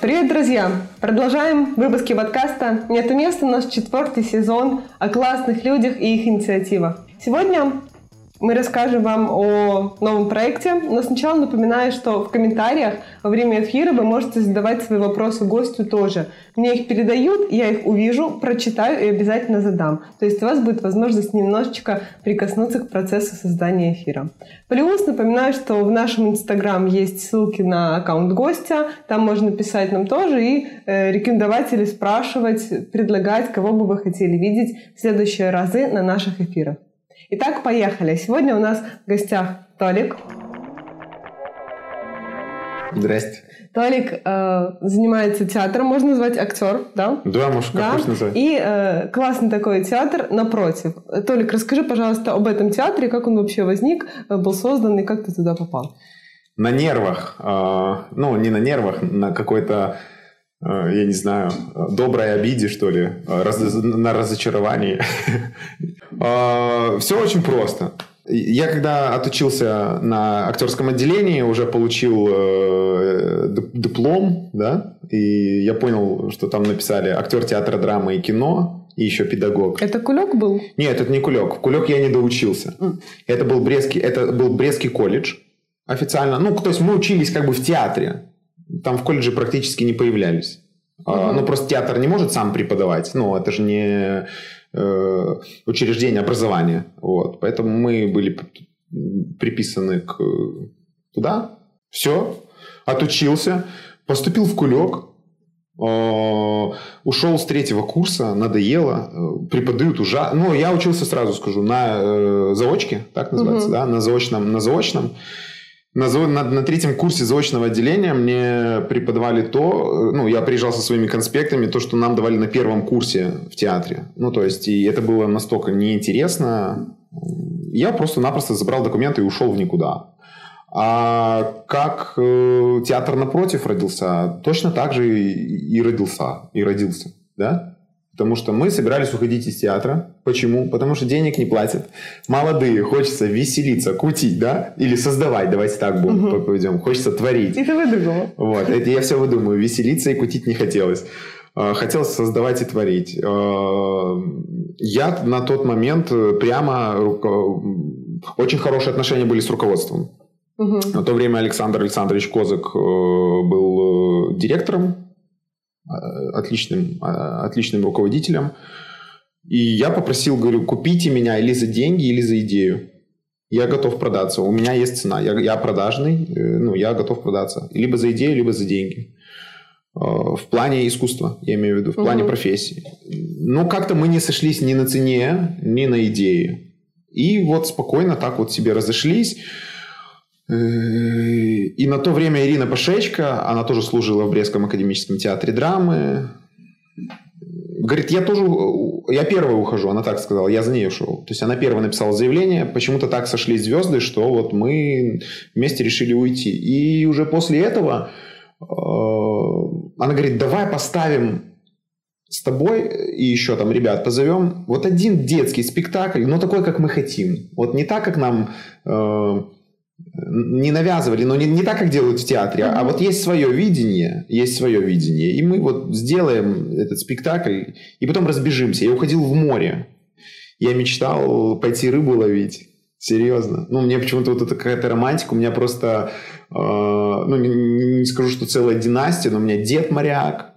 Привет, друзья! Продолжаем выпуски подкаста «Нет места» наш четвертый сезон о классных людях и их инициативах. Сегодня мы расскажем вам о новом проекте, но сначала напоминаю, что в комментариях во время эфира вы можете задавать свои вопросы гостю тоже. Мне их передают, я их увижу, прочитаю и обязательно задам. То есть у вас будет возможность немножечко прикоснуться к процессу создания эфира. Плюс напоминаю, что в нашем инстаграм есть ссылки на аккаунт гостя, там можно писать нам тоже и э, рекомендовать или спрашивать, предлагать, кого бы вы хотели видеть в следующие разы на наших эфирах. Итак, поехали. Сегодня у нас в гостях Толик. Здрасте. Толик э, занимается театром, можно назвать актер, да? Да, можно как да? хочешь назвать. И э, классный такой театр напротив. Толик, расскажи, пожалуйста, об этом театре, как он вообще возник, э, был создан и как ты туда попал? На нервах, э, ну не на нервах, на какой-то я не знаю, доброй обиде, что ли, э, раз, на разочаровании. Э, Все очень просто. Я когда отучился на актерском отделении, уже получил диплом, да, и я понял, что там написали актер театра, драмы и кино, и еще педагог. Это кулек был? Нет, это не кулек. Кулек я не доучился. Mm. Это был Брестский, это был Брестский колледж официально. Ну, то есть мы учились как бы в театре там в колледже практически не появлялись. Uh-huh. Ну, просто театр не может сам преподавать. Ну, это же не э, учреждение образования. Вот. Поэтому мы были приписаны к туда. Все. Отучился. Поступил в кулек. Э, ушел с третьего курса, надоело, э, преподают ужасно. Ну, я учился, сразу скажу, на э, заочке, так называется, uh-huh. да, на заочном, на заочном. На, на, на третьем курсе заочного отделения мне преподавали то, ну, я приезжал со своими конспектами, то, что нам давали на первом курсе в театре. Ну, то есть, и это было настолько неинтересно. Я просто-напросто забрал документы и ушел в никуда. А как э, театр напротив родился, точно так же и, и родился, и родился, да? Потому что мы собирались уходить из театра. Почему? Потому что денег не платят. Молодые, хочется веселиться, кутить, да? Или создавать, давайте так будем угу. поведем. Хочется творить. И ты выдумала. Вот, это я все выдумаю. Веселиться и кутить не хотелось. А, хотелось создавать и творить. А, я на тот момент прямо... Очень хорошие отношения были с руководством. Угу. На то время Александр Александрович Козак э, был э, директором отличным, а, отличным руководителем. И я попросил, говорю, купите меня или за деньги, или за идею. Я готов продаться. У меня есть цена. Я, я продажный, э, ну, я готов продаться. Либо за идею, либо за деньги. В плане искусства, я имею в виду, в плане угу. профессии. Ну, как-то мы не сошлись ни на цене, ни на идее. И вот спокойно так вот себе разошлись. И на то время Ирина Пашечка, она тоже служила в Брестском академическом театре драмы. Говорит, я тоже, я первый ухожу, она так сказала, я за ней ушел. То есть она первая написала заявление, почему-то так сошлись звезды, что вот мы вместе решили уйти. И уже после этого э, она говорит, давай поставим с тобой и еще там ребят позовем вот один детский спектакль, но такой, как мы хотим. Вот не так, как нам э, не навязывали, но не, не так, как делают в театре, mm-hmm. а вот есть свое видение, есть свое видение, и мы вот сделаем этот спектакль, и потом разбежимся. Я уходил в море, я мечтал пойти рыбу ловить, серьезно. Ну, мне почему-то вот это какая-то романтика, у меня просто, э, ну, не, не скажу, что целая династия, но у меня дед моряк,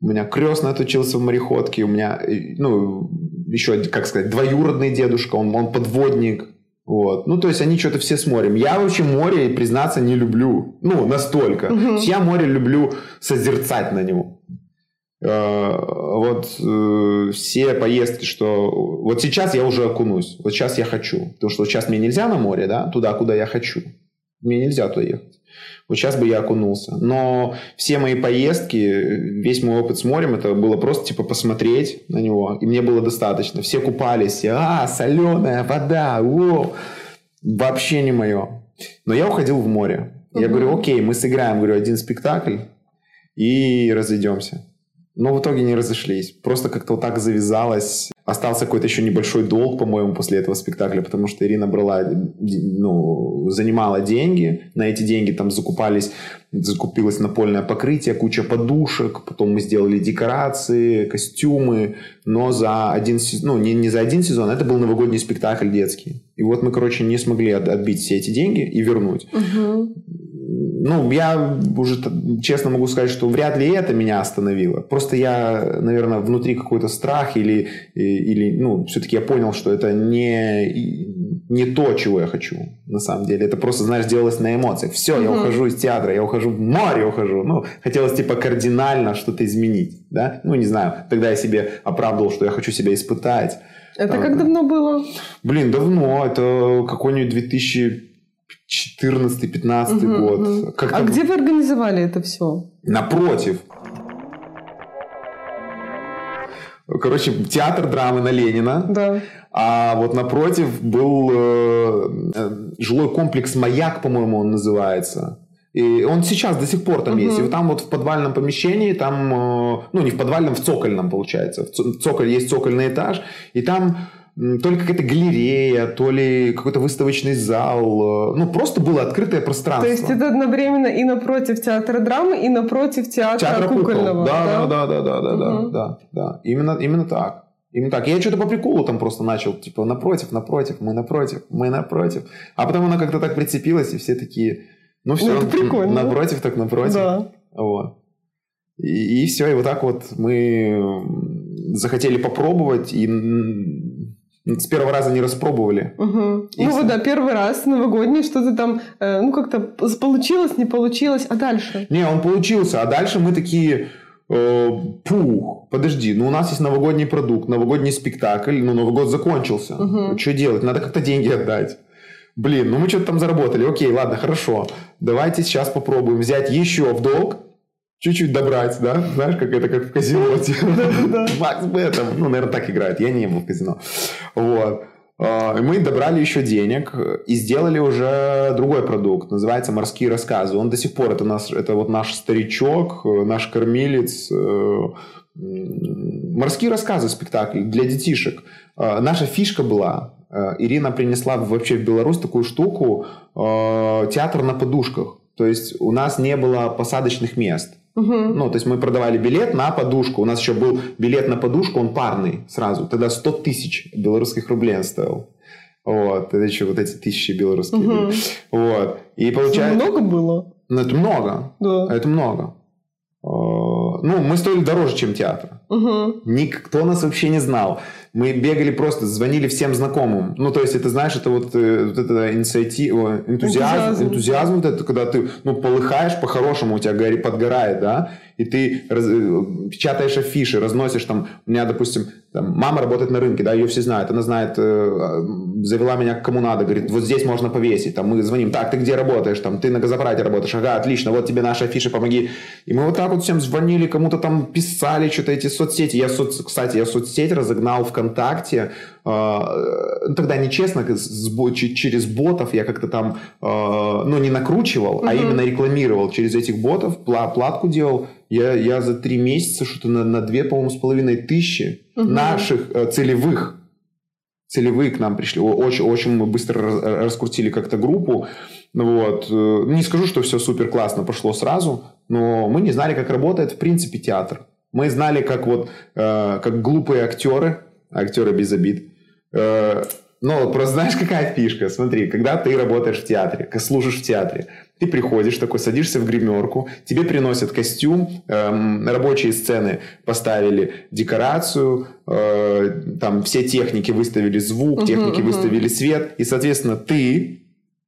у меня крестный отучился в мореходке, у меня, ну, еще, как сказать, двоюродный дедушка, он, он подводник, вот. Ну, то есть они что-то все с морем. Я вообще море, признаться, не люблю. Ну, настолько. Угу. Я море люблю созерцать на него. Э, вот э, все поездки, что... Вот сейчас я уже окунусь. Вот сейчас я хочу. Потому что сейчас мне нельзя на море, да, туда, куда я хочу. Мне нельзя туда ехать. Вот сейчас бы я окунулся. Но все мои поездки, весь мой опыт с морем, это было просто типа посмотреть на него. И мне было достаточно. Все купались. А, соленая вода. О! Вообще не мое. Но я уходил в море. Я угу. говорю, окей, мы сыграем, говорю, один спектакль и разойдемся. Но в итоге не разошлись. Просто как-то вот так завязалось. Остался какой-то еще небольшой долг, по-моему, после этого спектакля, потому что Ирина брала, ну, занимала деньги. На эти деньги там закупались, закупилось напольное покрытие, куча подушек. Потом мы сделали декорации, костюмы. Но за один сезон, ну, не, не за один сезон, это был новогодний спектакль детский. И вот мы, короче, не смогли отбить все эти деньги и вернуть. Угу ну, я уже честно могу сказать, что вряд ли это меня остановило. Просто я, наверное, внутри какой-то страх или, или ну, все-таки я понял, что это не, не то, чего я хочу на самом деле. Это просто, знаешь, делалось на эмоциях. Все, mm-hmm. я ухожу из театра, я ухожу в море, ухожу. Ну, хотелось типа кардинально что-то изменить, да? Ну, не знаю. Тогда я себе оправдывал, что я хочу себя испытать. Это Там, как давно было? Блин, давно. Это какой-нибудь 2000 14-15 угу, год. Угу. Как а где вы организовали это все? Напротив. Короче, театр драмы на Ленина. Да. А вот напротив был э, э, жилой комплекс «Маяк», по-моему, он называется. И он сейчас до сих пор там uh-huh. есть. И вот там вот в подвальном помещении, там, э, ну не в подвальном, в цокольном получается. В цоколь, есть цокольный этаж. И там то ли какая-то галерея, то ли какой-то выставочный зал. Э, ну, просто было открытое пространство. То есть это одновременно и напротив театра драмы, и напротив театра, театра кукольного. Да, да, да, да, да, да, угу. да, да. Именно, именно так. Именно так. Я что-то по приколу там просто начал, типа, напротив, напротив, мы напротив, мы напротив. А потом она как-то так прицепилась, и все такие, ну все, ну, прикольно. напротив, так напротив. Да. Вот. И, и все, и вот так вот мы захотели попробовать, и с первого раза не распробовали. Угу. Ну вот да, первый раз новогодний, что-то там, э, ну как-то получилось, не получилось, а дальше? Не, он получился, а дальше мы такие, э, пух, подожди, ну у нас есть новогодний продукт, новогодний спектакль, ну Новый год закончился, угу. что делать, надо как-то деньги отдать. Блин, ну мы что-то там заработали, окей, ладно, хорошо, давайте сейчас попробуем взять еще в долг, чуть-чуть добрать, да? Знаешь, как это как в казино. Макс Беттом. Ну, наверное, так играет. Я не был в казино. Вот. А, мы добрали еще денег и сделали уже другой продукт. Называется «Морские рассказы». Он до сих пор, это, наш, это вот наш старичок, наш кормилец. Э, «Морские рассказы» спектакль для детишек. А, наша фишка была, э, Ирина принесла вообще в Беларусь такую штуку, э, театр на подушках. То есть у нас не было посадочных мест. Угу. Ну, то есть мы продавали билет на подушку. У нас еще был билет на подушку, он парный сразу. Тогда 100 тысяч белорусских рублей он стоил. Вот, это еще вот эти тысячи белорусских. Угу. Вот. И получается... Много было? Ну, это много. Да. Это много. Ну, мы стоили дороже, чем театр. Угу. Никто нас вообще не знал. Мы бегали просто, звонили всем знакомым. Ну, то есть, это, знаешь, это вот, э, вот это инициатива, энтузиазм, энтузиазм, энтузиазм вот это, когда ты, ну, полыхаешь по-хорошему, у тебя гори, подгорает, да, и ты раз, э, печатаешь афиши, разносишь там, у меня, допустим, там, мама работает на рынке, да, ее все знают, она знает, э, завела меня к кому надо, говорит, вот здесь можно повесить, там, мы звоним, так, ты где работаешь, там, ты на газопарате работаешь, ага, отлично, вот тебе наши афиши, помоги. И мы вот так вот всем звонили, кому-то там писали что-то эти соцсети. Я, соц... кстати, я соцсеть разогнал ВКонтакте, а, ну, тогда нечестно, через ботов я как-то там, а, ну, не накручивал, угу. а именно рекламировал через этих ботов, платку делал. Я, я за три месяца что-то на, на две, по-моему, с половиной тысячи угу. наших э, целевых целевые к нам пришли. Очень, очень мы быстро раскрутили как-то группу. Вот. Э, не скажу, что все супер классно пошло сразу, но мы не знали, как работает в принципе театр. Мы знали, как вот, э, как глупые актеры, актеры без обид, Э, ну, просто знаешь, какая фишка? Смотри, когда ты работаешь в театре, служишь в театре, ты приходишь такой, садишься в гримерку, тебе приносят костюм, эм, рабочие сцены поставили декорацию, э, там все техники выставили звук, техники uh-huh, выставили свет, и, соответственно, ты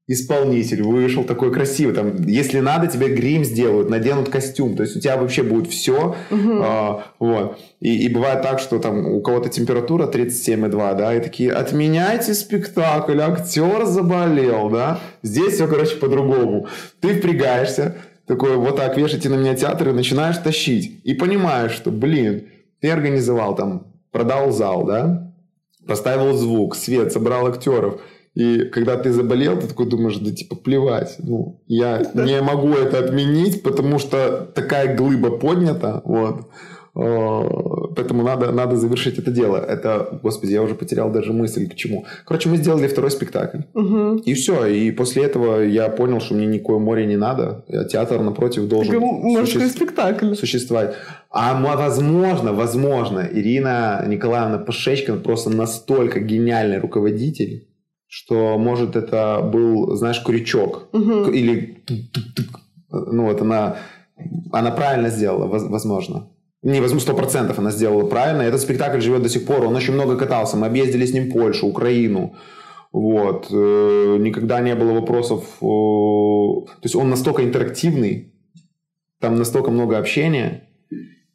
исполнитель вышел такой красивый, там, если надо, тебе грим сделают, наденут костюм, то есть у тебя вообще будет все, угу. а, вот. И, и бывает так, что там у кого-то температура 37,2, да, и такие, отменяйте спектакль, актер заболел, да, здесь все, короче, по-другому. Ты впрягаешься, такой, вот так, вешайте на меня театр и начинаешь тащить, и понимаешь, что, блин, ты организовал там, продал зал, да, поставил звук, свет, собрал актеров, и когда ты заболел, ты такой думаешь, да типа плевать, ну, я не могу это отменить, потому что такая глыба поднята, вот. Поэтому надо, надо завершить это дело. Это, господи, я уже потерял даже мысль к чему. Короче, мы сделали второй спектакль. Угу. И все. И после этого я понял, что мне никакое море не надо. Театр, напротив, должен суще- спектакль. существовать. А мо- возможно, возможно, Ирина Николаевна Пашечкина просто настолько гениальный руководитель, что, может, это был, знаешь, крючок. Мгм. Или ну вот она, она правильно сделала, воз- возможно. Не возьму сто процентов, она сделала правильно. Этот спектакль живет до сих пор. Он очень много катался. Мы объездили с ним Польшу, Украину. Вот. Э, Никогда не было вопросов. э, То есть он настолько интерактивный, там настолько много общения.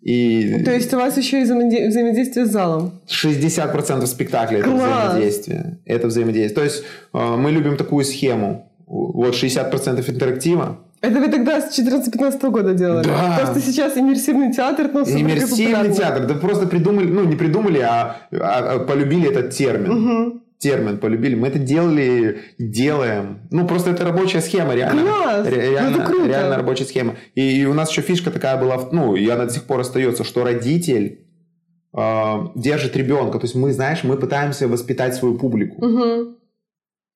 И То есть у вас еще и взаимоде- взаимодействие с залом. 60% спектакля это Класс! взаимодействие. Это взаимодействие. То есть э, мы любим такую схему. Вот 60% интерактива, Это вы тогда с 14-15 года делали? Да. Просто сейчас иммерсивный театр, ну, супер Иммерсивный популярный. театр. Да просто придумали, ну не придумали, а, а- а полюбили этот термин. Мгм. Термин полюбили. Мы это делали и делаем. Ну просто это рабочая схема, реально. Класс! Ре- Ну, реально, это круто. реально рабочая схема. И, и у нас еще фишка такая была, ну и она до сих пор остается, что родитель э, держит ребенка. То есть мы, знаешь, мы пытаемся воспитать свою публику. Мгм.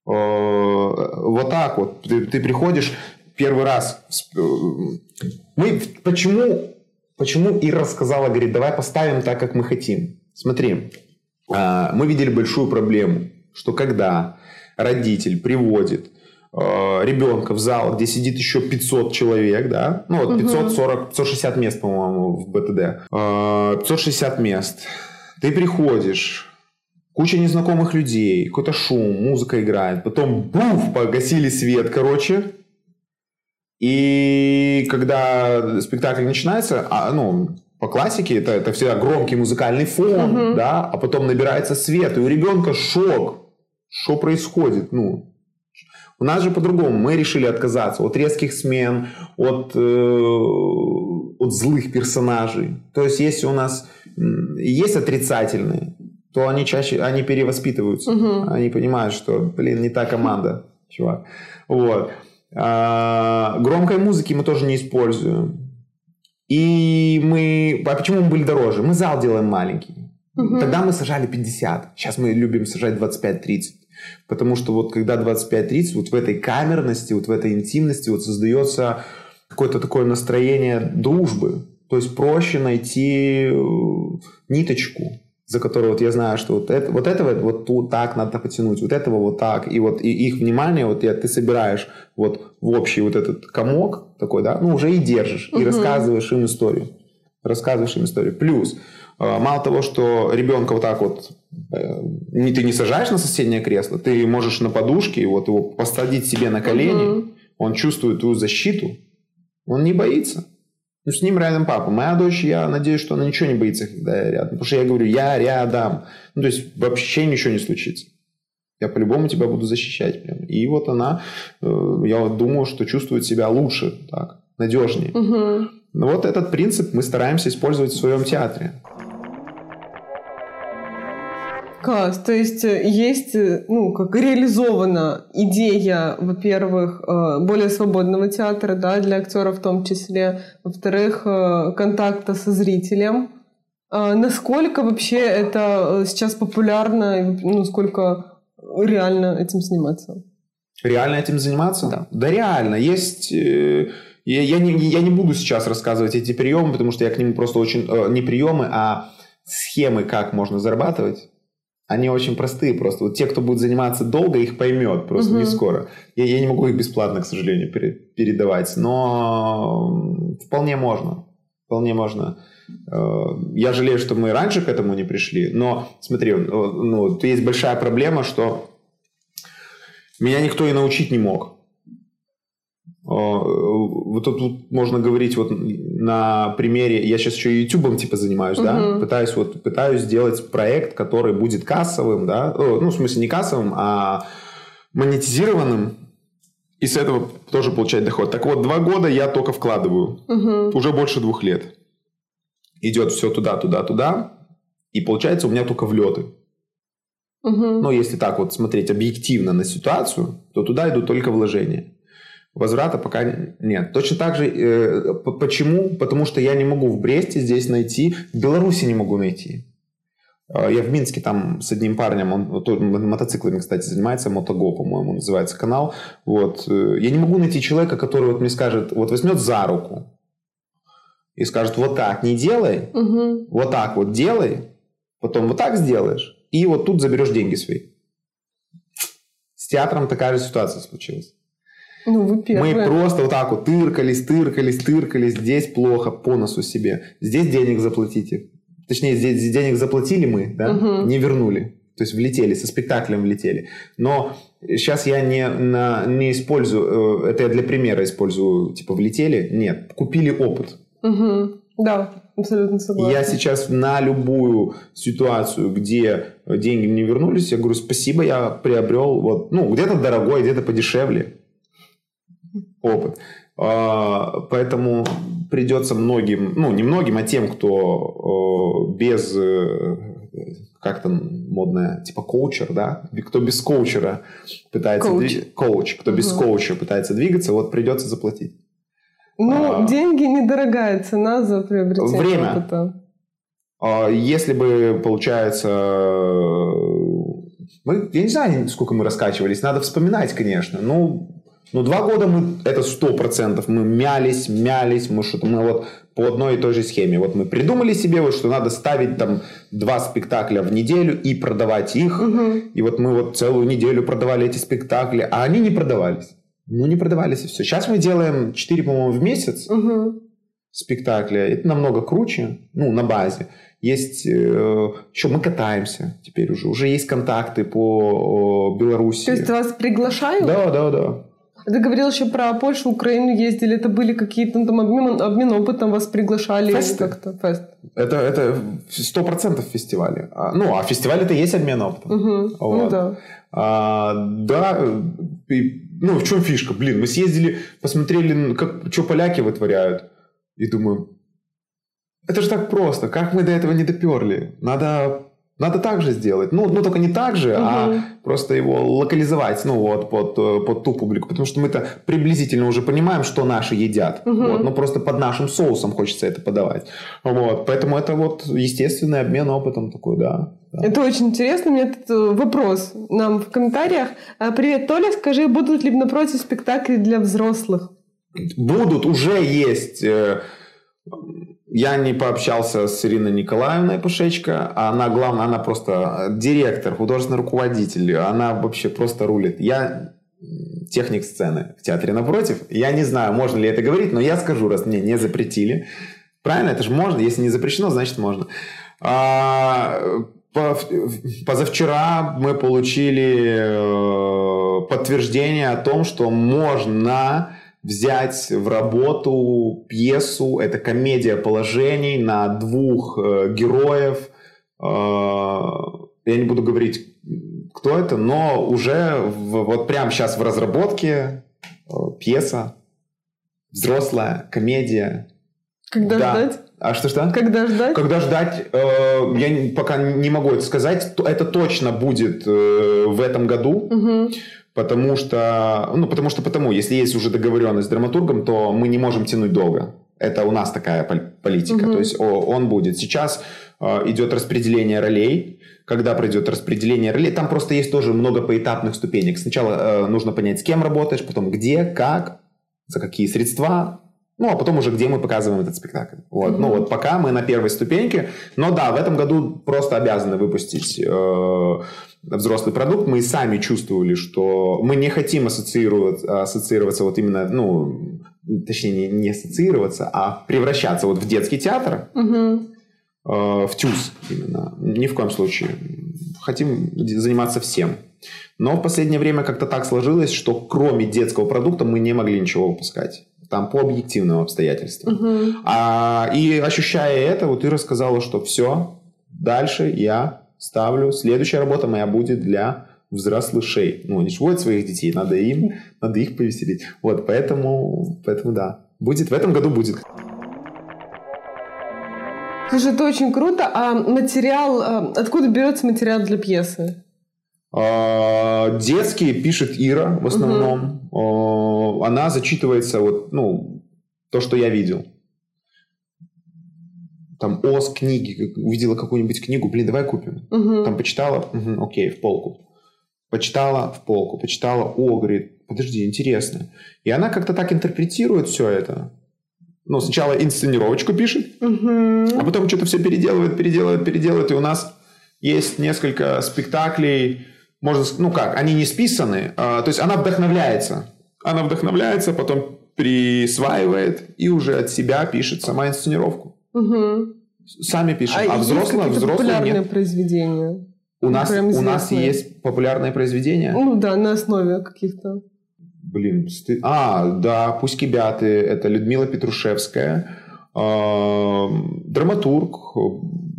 Э, вот так вот. Ты, ты приходишь первый раз. э, Мы почему, почему Ира сказала, говорит, давай поставим так, как мы хотим. Смотри, а, мы видели большую проблему, что когда родитель приводит э, ребенка в зал, где сидит еще 500 человек, да, ну вот Мгм. 540, 560 мест, по-моему, в БТД, Э, 560 мест, ты приходишь, куча незнакомых людей, какой-то шум, музыка играет, потом буф, погасили свет, короче, и когда спектакль начинается, а, ну, по классике это, это всегда громкий музыкальный фон, Мгм. да, а потом набирается свет, и у ребенка шок. Что происходит? Ну, у нас же по-другому. Мы решили отказаться от резких смен, от, э, от злых персонажей. То есть, если у нас есть отрицательные, то они чаще, они перевоспитываются. Мгм. Они понимают, что, блин, не та команда, чувак. Вот. А, громкой музыки мы тоже не используем. И мы... А почему мы были дороже? Мы зал делаем маленький. Мгм. Тогда мы сажали 50. Сейчас мы любим сажать 25-30. Потому что вот когда 25-30, вот в этой камерности, вот в этой интимности вот создается какое-то такое настроение дружбы. То есть проще найти э, ниточку, за которую вот я знаю, что вот, это, вот этого вот тут так надо потянуть, вот этого вот так. И вот и их внимание вот я, ты собираешь вот в общий вот этот комок такой, да, ну уже и держишь, и Мгм. рассказываешь им историю. Рассказываешь им историю. Плюс, мало того, что ребенка вот так вот э, не, ты не сажаешь на соседнее кресло, ты можешь на подушке вот его посадить себе на колени, Мгм. он чувствует твою защиту, он не боится. Ну, с ним рядом папа. Моя дочь, я надеюсь, что она ничего не боится, когда я рядом. Потому что я говорю, я рядом. Ну, то есть, вообще ничего не случится. Я по-любому тебя буду защищать. Прям. И вот она, э, я думаю, что чувствует себя лучше, так, надежнее. Мгм. Ну, вот этот принцип мы стараемся использовать в своем театре. Класс. То есть э, есть, э, ну, как реализована идея, во-первых, э, более свободного театра, да, для актеров в том числе, во-вторых, контакта со зрителем. А Насколько вообще это сейчас популярно, и, ну, сколько реально этим заниматься? Реально этим заниматься? Да. Да реально. Есть... Я, я не, я не буду сейчас рассказывать эти приемы, потому что я к ним просто очень... Не приемы, а схемы, как можно зарабатывать. Они очень простые просто. Вот те, кто будет заниматься долго, их поймет просто не Мгм. скоро. Я, я не могу их бесплатно, к сожалению, пере- передавать. Но вполне можно. Вполне можно. Э, Я жалею, что мы раньше к этому не пришли. Но смотри, э, ну, есть большая проблема, что меня никто и научить не мог. Э, Вот тут можно говорить вот на примере, я сейчас еще и ютубом типа занимаюсь, да, Мгм. пытаюсь вот пытаюсь сделать проект, который будет кассовым, да, О, ну в смысле не кассовым, а монетизированным, и с этого тоже получать доход. Так вот, два года я только вкладываю, Мгм. уже больше двух лет. Идет все туда, туда, туда, и получается у меня только влеты. Мгм. Но если так вот смотреть объективно на ситуацию, то туда идут только вложения. Возврата пока нет. Точно так же, э, почему? Потому что я не могу в Бресте здесь найти, в Беларуси не могу найти. Э, я в Минске там с одним парнем, он мотоциклами, кстати, занимается, Мотого, по-моему, называется канал. Вот. Э, я не могу найти человека, который вот мне скажет, вот возьмет за руку и скажет, вот так не делай, угу. вот так вот делай, потом вот так сделаешь, и вот тут заберешь деньги свои. С театром такая же ситуация случилась. Ну, вы первые. Мы просто вот так вот тыркались, тыркались, тыркались. Здесь плохо, по носу себе. Здесь денег заплатите. Точнее, здесь денег заплатили мы, да, угу. не вернули. То есть влетели, со спектаклем влетели. Но сейчас я не, на, не использую, э, это я для примера использую, типа влетели. Нет, купили опыт. Угу. Да, абсолютно согласна. Я сейчас на любую ситуацию, где деньги не вернулись, я говорю, спасибо, я приобрел вот, ну, где-то дорогой, где-то подешевле опыт. А, поэтому придется многим, ну, не многим, а тем, кто без э, как там модная, типа коучер, да? Кто без коучера пытается... Коуч. Дви... Коуч. Кто угу. без коуча пытается двигаться, вот придется заплатить. Ну, а, деньги недорогая цена за приобретение время. опыта. А, если бы, получается, мы, я не знаю, сколько мы раскачивались, надо вспоминать, конечно. Ну, ну, два года мы, это сто процентов, мы мялись, мялись, мы что-то, мы вот по одной и той же схеме. Вот мы придумали себе, вот, что надо ставить там два спектакля в неделю и продавать их. Угу. И вот мы вот целую неделю продавали эти спектакли, а они не продавались. Ну, не продавались и все. Сейчас мы делаем 4, по-моему, в месяц угу. спектакля. Это намного круче, ну, на базе. Есть э, еще мы катаемся теперь уже. Уже есть контакты по Беларуси. То есть вас приглашают? Да, да, да. Ты говорил еще про Польшу, Украину ездили. Это были какие-то ну, там обмен, обмен опытом, вас приглашали Фесты. как-то? Фест. Это это сто процентов фестивали. А, ну, а фестиваль это есть обмен опытом. Угу. Вот. Ну да. А, да, и, ну в чем фишка? Блин, мы съездили, посмотрели, как, что поляки вытворяют. И думаю, это же так просто. Как мы до этого не доперли? Надо надо так же сделать. Ну, ну только не так же, угу. а просто его локализовать, ну, вот, под, э, под ту публику. Потому что мы-то приблизительно уже понимаем, что наши едят. Угу. Вот, но просто под нашим соусом хочется это подавать. Вот, поэтому это вот естественный обмен опытом такой, да. да. Это очень интересно. У меня тут вопрос нам в комментариях. А, Привет, Толя, скажи, будут ли напротив спектакли для взрослых? Будут, уже есть э, я не пообщался с Ириной Николаевной Пушечко, она, главное, она просто директор, художественный руководитель, она вообще просто рулит. Я техник сцены в театре напротив. Я не знаю, можно ли это говорить, но я скажу, раз мне не запретили. Правильно, это же можно. Если не запрещено, значит можно. А, позавчера мы получили э, подтверждение о том, что можно взять в работу пьесу, это комедия положений на двух э, героев. Э, я не буду говорить, кто это, но уже в, вот прямо сейчас в разработке э, пьеса, взрослая комедия. Когда да. ждать? А что что? Когда ждать? Когда ждать, э, я пока не могу это сказать. Это точно будет э, в этом году. Угу. Потому что, ну, потому что потому, если есть уже договоренность с драматургом, то мы не можем тянуть долго. Это у нас такая политика. Угу. То есть он будет. Сейчас э, идет распределение ролей. Когда пройдет распределение ролей, там просто есть тоже много поэтапных ступенек. Сначала э, нужно понять, с кем работаешь, потом где, как, за какие средства, ну, а потом уже где мы показываем этот спектакль. Вот. Mm-hmm. Ну, вот пока мы на первой ступеньке. Но да, в этом году просто обязаны выпустить э, взрослый продукт. Мы сами чувствовали, что мы не хотим ассоциироваться, ассоциироваться вот именно, ну, точнее, не, не ассоциироваться, а превращаться вот в детский театр, mm-hmm. э, в ТЮЗ именно. Ни в коем случае. Хотим заниматься всем. Но в последнее время как-то так сложилось, что кроме детского продукта мы не могли ничего выпускать там по объективным обстоятельствам. Угу. А, и ощущая это, вот ты рассказала, что все, дальше я ставлю, следующая работа моя будет для взрослышей. Ну, они же водят своих детей, надо им, надо их повеселить. Вот, поэтому, поэтому да, будет, в этом году будет. Слушай, это очень круто. А материал, а откуда берется материал для пьесы? А, детские пишет Ира в основном. Угу. Она зачитывается вот, ну, то, что я видел. Там ОС книги, увидела какую-нибудь книгу, блин, давай купим. Угу. Там почитала, угу, окей, в полку. Почитала в полку, почитала, о, говорит, подожди, интересно. И она как-то так интерпретирует все это. Ну, сначала инсценировочку пишет, угу. а потом что-то все переделывает, переделывает, переделывает. И у нас есть несколько спектаклей, можно, ну как, они не списаны, а, то есть она вдохновляется. Она вдохновляется, потом присваивает и уже от себя пишет сама инсценировку. Угу. Сами пишет. А, а взрослые, взрослые популярные нет. произведения? У нас, у нас есть популярные произведения? Ну да, на основе каких-то. Блин, сты... А, да, «Пусть кибяты» — это Людмила Петрушевская. Э, драматург,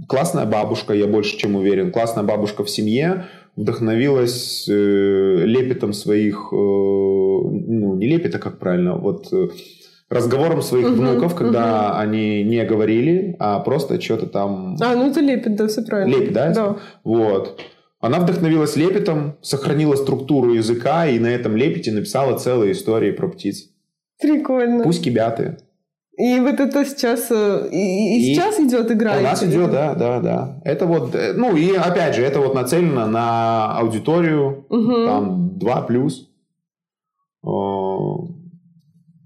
классная бабушка, я больше чем уверен. Классная бабушка в семье, вдохновилась э, лепетом своих, э, ну, не лепета, как правильно, вот э, разговором своих угу, внуков, когда угу. они не говорили, а просто что-то там... А, ну это лепет, да, все правильно. Лепет, да? Да. Вот. Она вдохновилась лепетом, сохранила структуру языка и на этом лепете написала целые истории про птиц. Прикольно. Пусть кибяты. И вот это сейчас э, и, и сейчас идет игра. У нас идет, да, да, да. Это вот, э, ну и опять же, это вот нацелено на аудиторию, угу. там 2 плюс.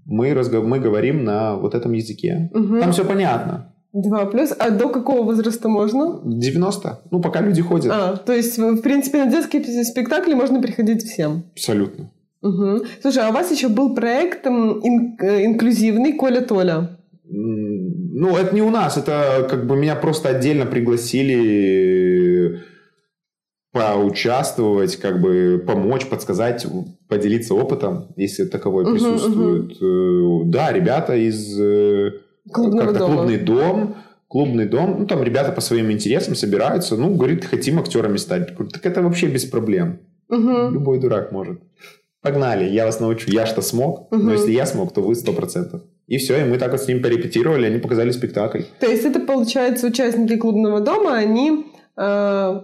Мы, разгов... мы говорим на вот этом языке. Угу. Там все понятно. 2 плюс. А до какого возраста можно? 90. Ну, пока люди ходят. А, то есть, в принципе, на детские спектакли можно приходить всем? Абсолютно. Угу. Слушай, а у вас еще был проект ин- э, инклюзивный Коля Толя. Ну, это не у нас, это как бы меня просто отдельно пригласили поучаствовать, как бы помочь, подсказать, поделиться опытом, если таковой угу, присутствует. Угу. Да, ребята из э, Клубного дома. клубный дом, клубный дом, ну там ребята по своим интересам собираются, ну, говорит, хотим актерами стать. Так это вообще без проблем. Угу. Любой дурак может. Погнали, я вас научу. Я что смог, угу. но если я смог, то вы сто процентов. И все, и мы так вот с ним порепетировали, они показали спектакль. То есть это, получается, участники клубного дома, они э,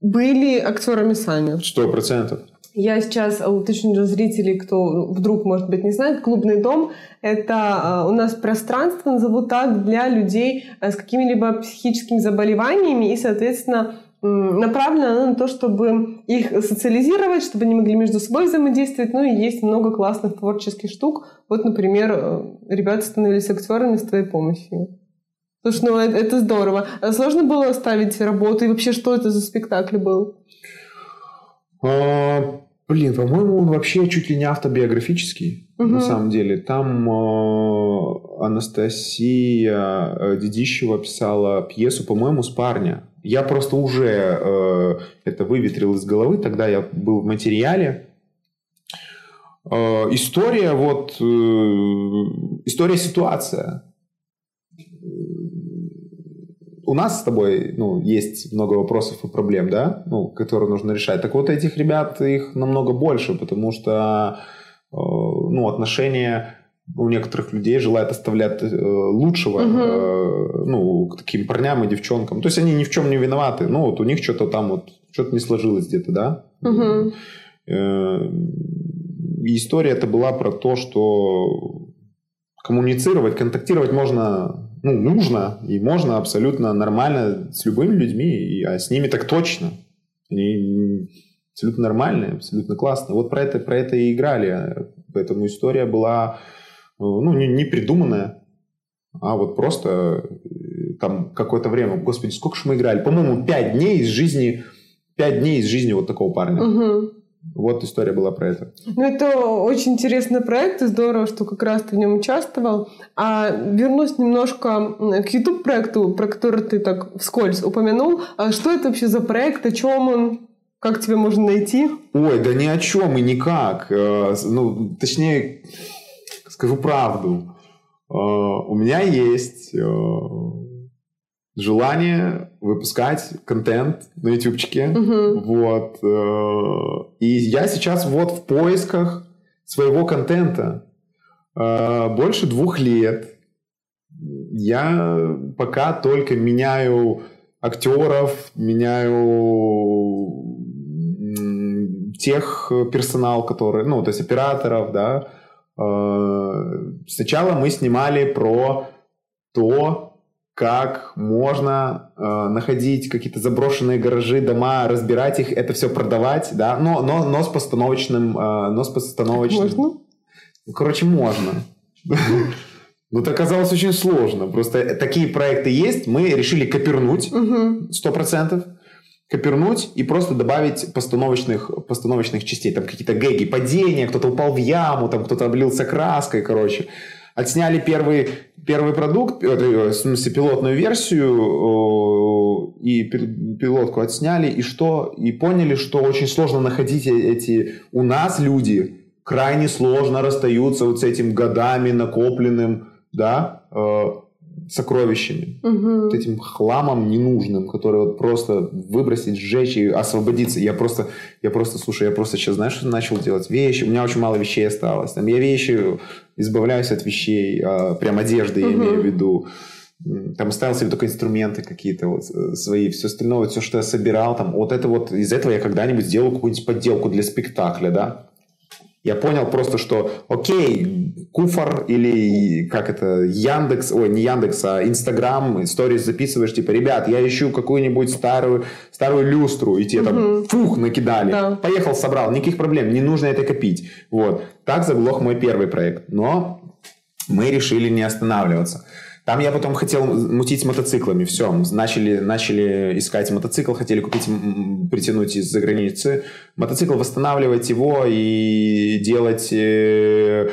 были актерами сами? Сто процентов. Я сейчас уточню для зрителей, кто вдруг, может быть, не знает. Клубный дом — это э, у нас пространство, назову так, для людей э, с какими-либо психическими заболеваниями и, соответственно, направлена на то, чтобы их социализировать, чтобы они могли между собой взаимодействовать. Ну и есть много классных творческих штук. Вот, например, э, ребята становились актерами с твоей помощью. Слушай, ну это, это здорово. А сложно было оставить работу? И вообще, что это за спектакль был? А, блин, по-моему, он вообще чуть ли не автобиографический, угу. на самом деле. Там э, Анастасия э, Дедищева писала пьесу, по-моему, с парня. Я просто уже э, это выветрил из головы, тогда я был в материале. Э, история вот, э, история ситуация. У нас с тобой ну, есть много вопросов и проблем, да, ну, которые нужно решать. Так вот этих ребят их намного больше, потому что э, ну, отношения у некоторых людей желают оставлять э, лучшего, угу. э, ну, к таким парням и девчонкам. То есть они ни в чем не виноваты. Ну, вот у них что-то там вот, что-то не сложилось где-то, да? Угу. Э, история это была про то, что коммуницировать, контактировать можно, ну, нужно, и можно абсолютно нормально с любыми людьми, а с ними так точно. Они абсолютно нормальные, абсолютно классные. Вот про это, про это и играли. Поэтому история была ну, не, не придуманная, а вот просто э, там какое-то время, господи, сколько же мы играли? По-моему, пять дней из жизни, пять дней из жизни вот такого парня. Угу. Вот история была про это. Ну, это очень интересный проект, и здорово, что как раз ты в нем участвовал. А вернусь немножко к YouTube-проекту, про который ты так вскользь упомянул. А что это вообще за проект, о чем он? Как тебе можно найти? Ой, да ни о чем и никак. Э, ну, точнее, скажу правду. Э, у меня есть э, желание выпускать контент на ютубчике. Угу. Вот. Э, и я сейчас вот в поисках своего контента. Больше двух лет. Я пока только меняю актеров, меняю тех персонал, который, ну, то есть операторов, да. Сначала мы снимали про то, как можно э, находить какие-то заброшенные гаражи, дома, разбирать их, это все продавать, да, но, но, но с постановочным, э, но с постановочным... Можно? Ну, короче, можно. Но это оказалось очень сложно. Просто такие проекты есть, мы решили копернуть сто процентов, копернуть и просто добавить постановочных, постановочных частей. Там какие-то гэги, падения, кто-то упал в яму, там кто-то облился краской, короче. Отсняли первый, первый продукт, э, в смысле пилотную версию, и пилотку отсняли, и что? И поняли, что очень сложно находить э, эти... У нас люди крайне сложно расстаются вот с этим годами накопленным, да, э, сокровищами, угу. вот этим хламом ненужным, который вот просто выбросить, сжечь и освободиться. Я просто, я просто, слушай, я просто сейчас, знаешь, что начал делать? Вещи, у меня очень мало вещей осталось. Там я вещи, избавляюсь от вещей, а, прям одежды я имею в виду. Там оставил себе только инструменты какие-то вот э, свои, все остальное, вот все, что я собирал, там, вот это вот, из этого я когда-нибудь сделаю какую-нибудь подделку для спектакля, да, я понял просто, что окей, Куфар или как это, Яндекс, ой, не Яндекс, а Инстаграм, сторис записываешь, типа, ребят, я ищу какую-нибудь старую, старую люстру, и тебе там фух накидали. Да. Поехал, собрал, никаких проблем, не нужно это копить. Вот. Так заглох мой первый проект. Но мы решили не останавливаться. Там я потом хотел мутить с мотоциклами. Все, начали, начали искать мотоцикл, хотели купить, притянуть из-за границы. Мотоцикл, восстанавливать его и делать э,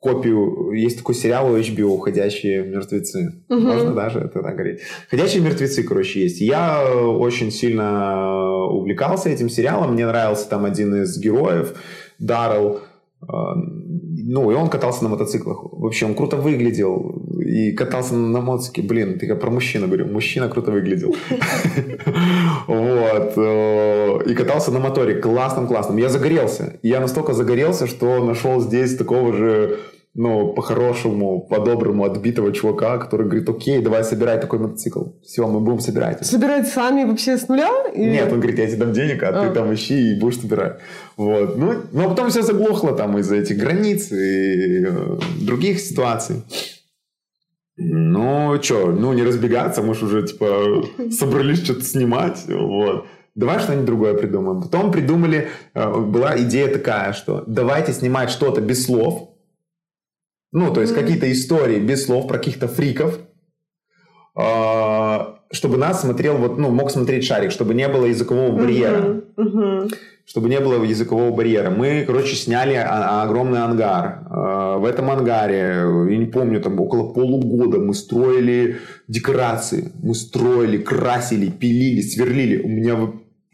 копию. Есть такой сериал у HBO «Ходячие мертвецы». Угу. Можно даже это так говорить. «Ходячие мертвецы», короче, есть. Я очень сильно увлекался этим сериалом. Мне нравился там один из героев, Даррелл. А, ну, и он катался на мотоциклах. Вообще, он круто выглядел. И катался на мотоцикле. Блин, ты как про мужчину говорю. Мужчина круто выглядел. Вот. Э, и катался на моторе. Классным, классным. Я загорелся. Я настолько загорелся, что нашел здесь такого же ну, по-хорошему, по-доброму отбитого чувака, который говорит, окей, давай собирай такой мотоцикл. Все, мы будем собирать. Собирать сами вообще с нуля? Или... Нет, он говорит, я тебе дам денег, а, а, ты там ищи и будешь собирать. Вот. Ну, но потом все заглохло там из-за этих границ и э, других ситуаций. Ну, что, ну, не разбегаться, мы же уже, типа, собрались что-то снимать, вот. Давай что-нибудь другое придумаем. Потом придумали, э, была идея такая, что давайте снимать что-то без слов, ну, то есть mm-hmm. какие-то истории без слов про каких-то фриков, а, чтобы нас смотрел, вот, ну, мог смотреть шарик, чтобы не было языкового барьера. Mm-hmm. Mm-hmm. Чтобы не было языкового барьера. Мы, короче, сняли огромный ангар. А, в этом ангаре, я не помню, там около полугода мы строили декорации. Мы строили, красили, пилили, сверлили. У меня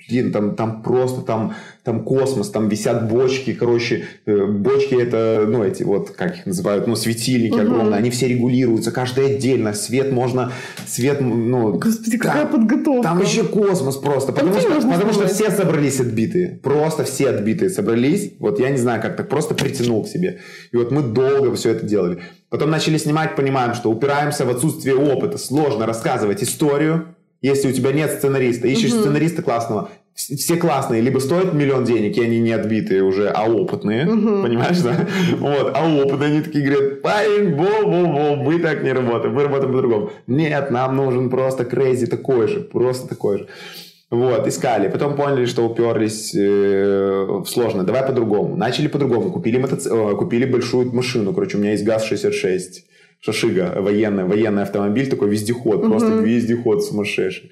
блин, там, там просто там, там космос, там висят бочки, короче, э, бочки это, ну, эти вот, как их называют, ну, светильники угу. огромные, они все регулируются, каждый отдельно, свет можно, свет, ну... Господи, какая там, подготовка. Там еще космос просто, там потому, что, потому что все собрались отбитые, просто все отбитые собрались, вот я не знаю, как так, просто притянул к себе. И вот мы долго все это делали. Потом начали снимать, понимаем, что упираемся в отсутствие опыта, сложно рассказывать историю, если у тебя нет сценариста, ищешь угу. сценариста классного, все классные, либо стоят миллион денег, и они не отбитые уже, а опытные, угу. понимаешь, да? Вот, а опытные, они такие говорят, парень, во-во-во, мы так не работаем, мы работаем по-другому. Нет, нам нужен просто крейзи такой же, просто такой же. Вот, искали. Потом поняли, что уперлись э, сложно. Давай по-другому. Начали по-другому. Купили, мотоци... э, купили большую машину. Короче, у меня есть ГАЗ-66. Шашига, военный, военный автомобиль, такой вездеход, угу. просто вездеход сумасшедший.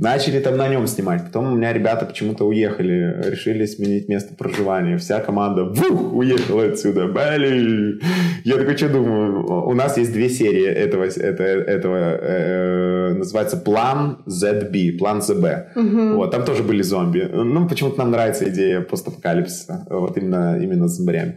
Начали там на нем снимать. Потом у меня ребята почему-то уехали, решили сменить место проживания. Вся команда бух, уехала отсюда. Блин. Я такой, что думаю, у нас есть две серии этого, это, этого э, называется План ZB, План ZB. Угу. Вот, там тоже были зомби. Ну, почему-то нам нравится идея постапокалипсиса, вот именно, именно с зомбарями.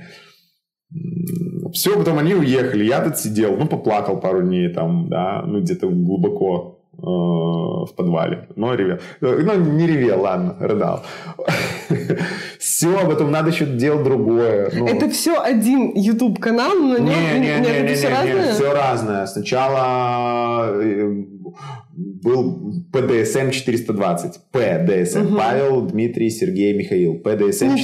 Все, потом они уехали, я тут сидел, ну, поплакал пару дней там, да, ну, где-то глубоко э, в подвале. Но ревел. Ну, не ревел, ладно, рыдал. Все, потом надо еще делать другое. Ну, это все один YouTube канал, но не, не, не, не, не, все разное? Все разное. Сначала э, был ПДСМ 420. ПДСМ. Угу. Павел, Дмитрий, Сергей, Михаил. ПДСМ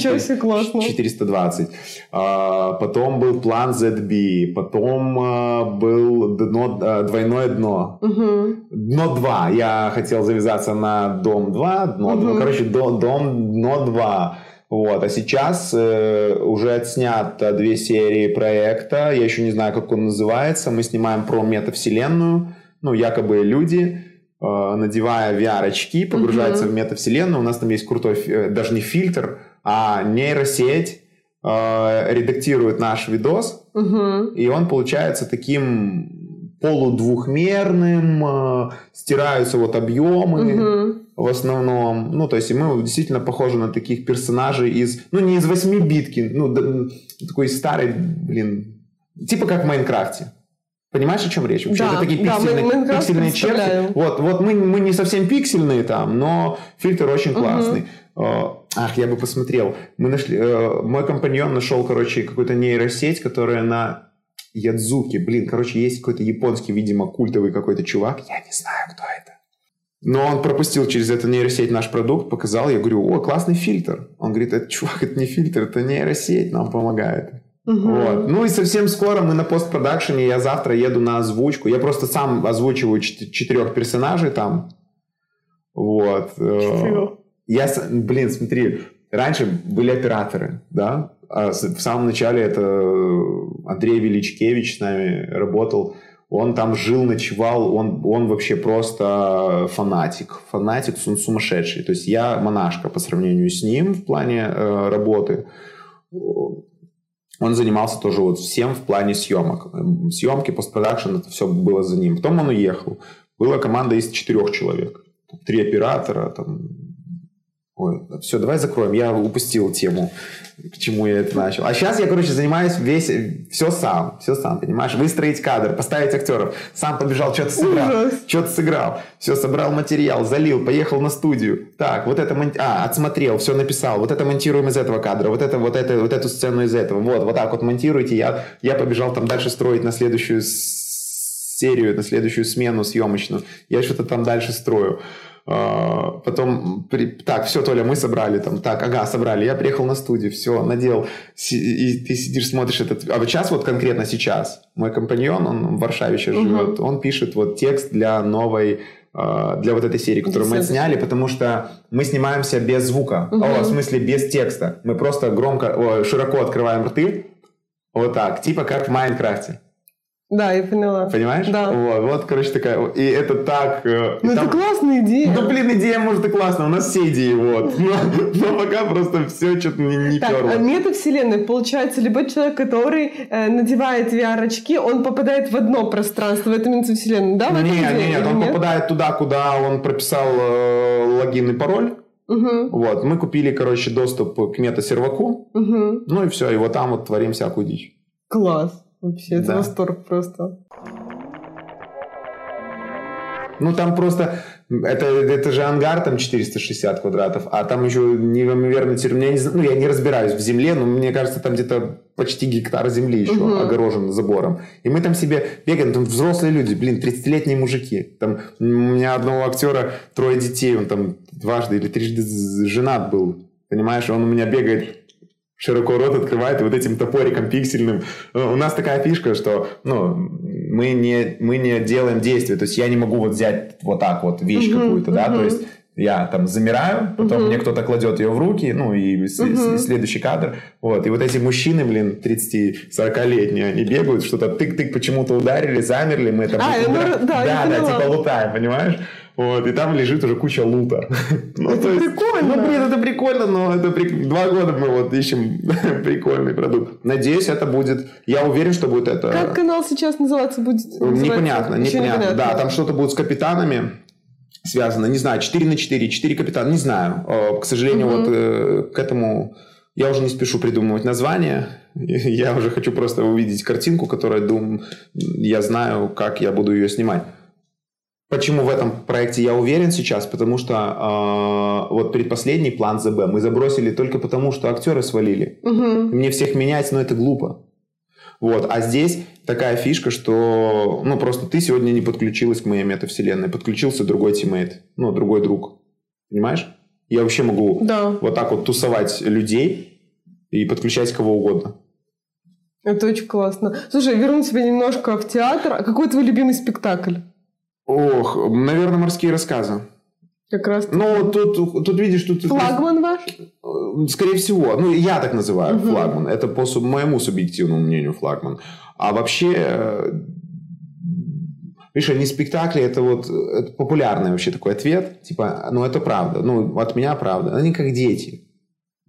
420. А, потом был план ZB. Потом а, был дно, а, двойное дно. Угу. Дно 2. Я хотел завязаться на дом 2. Дно, угу. ну, короче, дом, дом дно 2. Вот. А сейчас э, уже отснято две серии проекта. Я еще не знаю, как он называется. Мы снимаем про метавселенную. Ну, якобы люди Э, надевая VR-очки, погружается угу. в метавселенную. У нас там есть крутой, э, даже не фильтр, а нейросеть э, редактирует наш видос, угу. и он получается таким полудвухмерным, э, стираются вот объемы угу. в основном. Ну, то есть мы действительно похожи на таких персонажей из, ну, не из 8 битки, ну, такой старый, блин, типа как в Майнкрафте. Понимаешь, о чем речь? Вообще, да, это такие пиксельные, да, мы, мы пиксельные черти. Вот, вот мы, мы не совсем пиксельные там, но фильтр очень классный. Угу. Ах, я бы посмотрел. Мы нашли, э, мой компаньон нашел, короче, какую-то нейросеть, которая на Ядзуке. Блин, короче, есть какой-то японский, видимо, культовый какой-то чувак. Я не знаю, кто это. Но он пропустил через эту нейросеть наш продукт, показал. Я говорю, о, классный фильтр. Он говорит, это чувак, это не фильтр, это нейросеть нам помогает. Угу. Вот. Ну и совсем скоро мы на постпродакшене, я завтра еду на озвучку. Я просто сам озвучиваю четырех персонажей там. Вот. Э, Четырех. Я, блин, смотри, раньше были операторы, да, а в самом начале это Андрей Величкевич с нами работал. Он там жил, ночевал, он, он вообще просто фанатик. Фанатик сумасшедший. То есть я монашка по сравнению с ним в плане э, работы он занимался тоже вот всем в плане съемок. Съемки, постпродакшн, это все было за ним. Потом он уехал. Была команда из четырех человек. Три оператора, там, Ой, все, давай закроем. Я упустил тему, к чему я это начал. А сейчас я, короче, занимаюсь весь, все сам, все сам, понимаешь? Выстроить кадр, поставить актеров. Сам побежал, что-то сыграл, что-то сыграл. Все, собрал материал, залил, поехал на студию. Так, вот это, мон... а, отсмотрел, все написал. Вот это монтируем из этого кадра, вот это, вот это, вот эту сцену из этого. Вот, вот так вот монтируйте. Я, я побежал там дальше строить на следующую серию, на следующую смену съемочную. Я что-то там дальше строю. А, потом, при, так, все, Толя, мы собрали там, так, ага, собрали, я приехал на студию, все, надел, и ты сидишь, смотришь этот, а вот сейчас, вот конкретно сейчас, мой компаньон, он в Варшаве сейчас угу. живет, он пишет вот текст для новой а, для вот этой серии, которую мы отсняли, потому что мы снимаемся без звука, угу. о, в смысле без текста. Мы просто громко, о, широко открываем рты, вот так, типа как в Майнкрафте. Да, я поняла. Понимаешь? Да. Вот, вот короче, такая... И это так... Э, ну, там... это классная идея. Ну, блин, идея, может, и классная. У нас все идеи, вот. Но, но пока просто все что-то не, не так, перло. Метавселенная, получается, любой человек, который э, надевает VR-очки, он попадает в одно пространство, в эту метавселенную, да? Нет, нет, нет, он нет? попадает туда, куда он прописал э, логин и пароль. Угу. Вот, мы купили, короче, доступ к мета-серваку. Угу. Ну и все, и вот там вот творим всякую дичь. Класс. Вообще, это да. восторг просто. Ну, там просто... Это, это же ангар, там 460 квадратов, а там еще неимоверно. Я не, ну, я не разбираюсь в земле, но мне кажется, там где-то почти гектар земли еще угу. огорожен забором. И мы там себе бегаем, там взрослые люди, блин, 30-летние мужики. Там у меня одного актера трое детей, он там дважды или трижды женат был. Понимаешь, он у меня бегает широко рот открывает и вот этим топориком пиксельным. У нас такая фишка, что ну, мы, не, мы не делаем действия. То есть я не могу вот взять вот так вот вещь uh-huh, какую-то, uh-huh. да, то есть я там замираю, потом uh-huh. мне кто-то кладет ее в руки, ну и uh-huh. следующий кадр. Вот. И вот эти мужчины, блин, 30-40-летние, они бегают, что-то тык-тык почему-то ударили, замерли, мы там... А, ну, да, да, да, типа лутаем, понимаешь? Вот, и там лежит уже куча лута. ну, это есть, прикольно. Ну, блин, это прикольно, но это при... два года мы вот ищем прикольный продукт. Надеюсь, это будет... Я уверен, что будет это... Как канал сейчас называться будет? Называется? Непонятно, непонятно. непонятно. Да, там что-то будет с капитанами связано. Не знаю, 4 на 4, 4 капитана, не знаю. К сожалению, угу. вот э, к этому я уже не спешу придумывать название. Я уже хочу просто увидеть картинку, которая, думаю, я знаю, как я буду ее снимать. Почему в этом проекте я уверен сейчас? Потому что э, вот предпоследний план ЗБ мы забросили только потому, что актеры свалили. Угу. Мне всех менять, но это глупо. Вот. А здесь такая фишка, что ну, просто ты сегодня не подключилась к моей метавселенной, подключился другой тиммейт, ну, другой друг. Понимаешь? Я вообще могу Да. вот так вот тусовать людей и подключать кого угодно. Это очень классно. Слушай, верну тебя немножко в театр. А какой твой любимый спектакль? Ох, наверное, морские рассказы. Как раз Ну, тут, тут видишь, тут... флагман ваш? Э, Скорее всего. Ну, я так называю Мгм. флагман. Это по моему субъективному мнению флагман. А вообще... э, Видишь, не спектакли, это вот это популярный вообще такой ответ. Типа, ну это правда. Ну, от меня правда. Они как дети.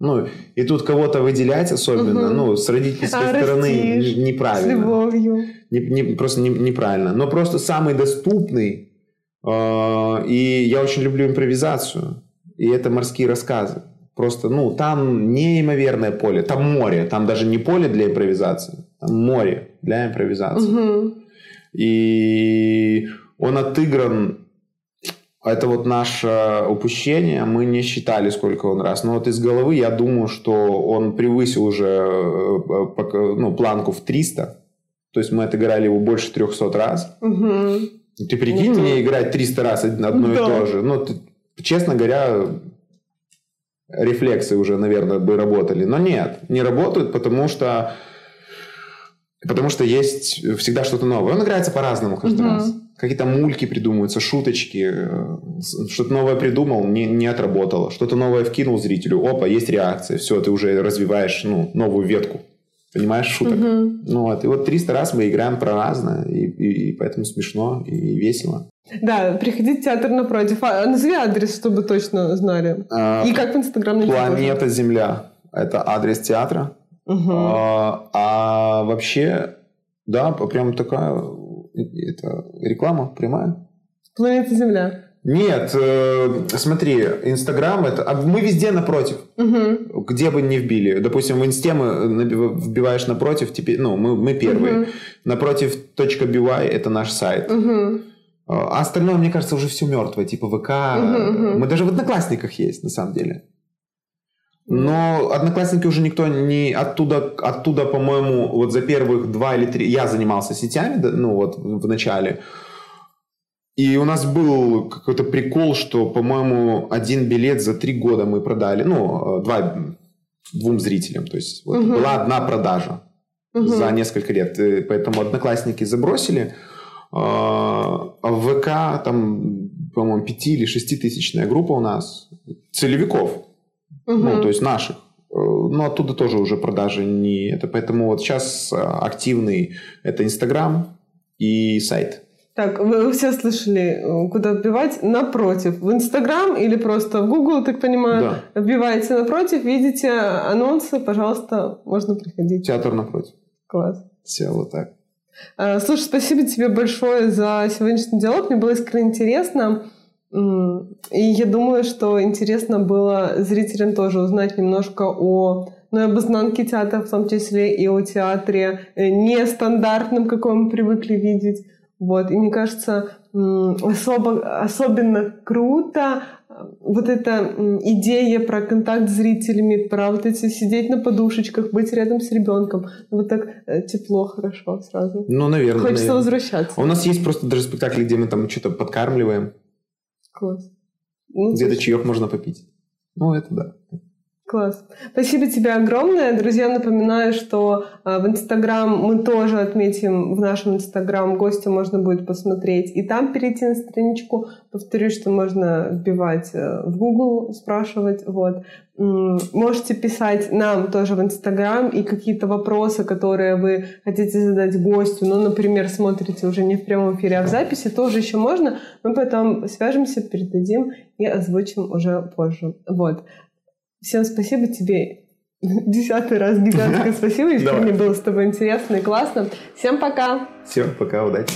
Ну, и тут кого-то выделять особенно, Мгм. ну, с родительской А, стороны растишь не- С неправильно. любовью. Не- не- просто не- неправильно. Но просто самый доступный. э, и я очень люблю импровизацию. И это морские рассказы. Просто, ну, там неимоверное поле. Там море. Там даже не поле для импровизации. Там море для импровизации. Мгм. И он отыгран. Это вот наше упущение. Мы не считали, сколько он раз. Но вот из головы я думаю, что он превысил уже э, э, ну, планку в 300. То есть мы отыграли его больше 300 раз. Мгм. Ты прикинь, Ну, мне играть 300 раз одно и Да. то же. Ну, ты- честно говоря, рефлексы уже, наверное, бы работали. Но нет, не работают, потому что потому что есть всегда что-то новое. Он играется по-разному каждый Мгм. раз. Какие-то мульки придумываются, шуточки. э, Что-то новое придумал, не, не отработало. Что-то новое вкинул зрителю. Опа, есть реакция. Все, ты уже развиваешь ну, новую ветку. Понимаешь, шуток. Мгм. Ну вот, и вот 300 раз мы играем про разное, и, и- и поэтому смешно и весело. Да, приходите в театр напротив. А, назови адрес, чтобы точно знали. А, И как в Инстаграм найти. Планета Земля – это адрес театра. Мгм. А, а вообще, да, прям такая это реклама прямая. Планета Земля. Нет, э, смотри, Инстаграм это, а мы везде напротив, Мгм. где бы ни вбили. Допустим, в Инсте мы наби- вбиваешь напротив, теперь, ну мы мы первые. Мгм. Напротив .by это наш сайт. Мгм. А остальное, мне кажется, уже все мертвое, типа ВК. Мгм, мгм. Мы даже в Одноклассниках есть, на самом деле. Но Одноклассники уже никто не... Оттуда, оттуда по-моему, вот за первых два или три... Я занимался сетями, ну вот в начале. И у нас был какой-то прикол, что, по-моему, один билет за три года мы продали. Ну, два, двум зрителям. То есть вот Мгм. была одна продажа Мгм. за несколько лет. И поэтому одноклассники забросили. А а в ВК там, по-моему, пяти или шеститысячная группа у нас целевиков, Мгм. ну, то есть наших. Э, Но оттуда тоже уже продажи не это. Поэтому вот сейчас а, активный это Инстаграм и сайт. Так, вы все слышали, э, куда вбивать? Напротив. В Инстаграм или просто в Google, так понимаю, Да, вбиваете напротив, видите анонсы, пожалуйста, можно приходить. театр напротив. Класс. Все вот так. Слушай, спасибо тебе большое за сегодняшний диалог. Мне было искренне интересно. И я думаю, что интересно было зрителям тоже узнать немножко о ну, и об изнанке театра, в том числе и о театре э, нестандартном, какой мы привыкли видеть. Вот. И мне кажется, особо, особенно круто э, вот эта идея про контакт с зрителями, про вот эти сидеть на подушечках, быть рядом с ребенком. Вот так э, тепло, хорошо сразу. Ну, наверное. Хочется наверное. возвращаться. У нас есть просто даже спектакли, где мы там что-то подкармливаем, Класс. Ну, где-то чаек можно попить. Ну, это да. Класс. Спасибо тебе огромное. Друзья, напоминаю, что а, в Инстаграм мы тоже отметим в нашем Инстаграм гостя можно будет посмотреть и там перейти на страничку. Повторюсь, что можно вбивать э, в Google, спрашивать. Вот. Можете писать нам тоже в Инстаграм и какие-то вопросы, которые вы хотите задать гостю. Ну, например, смотрите уже не в прямом эфире, а в записи, тоже еще можно. Мы потом свяжемся, передадим и озвучим уже позже. Вот. Всем спасибо тебе. Десятый раз гигантское спасибо. Искренне Давай. было с тобой интересно и классно. Всем пока. Все, пока, удачи.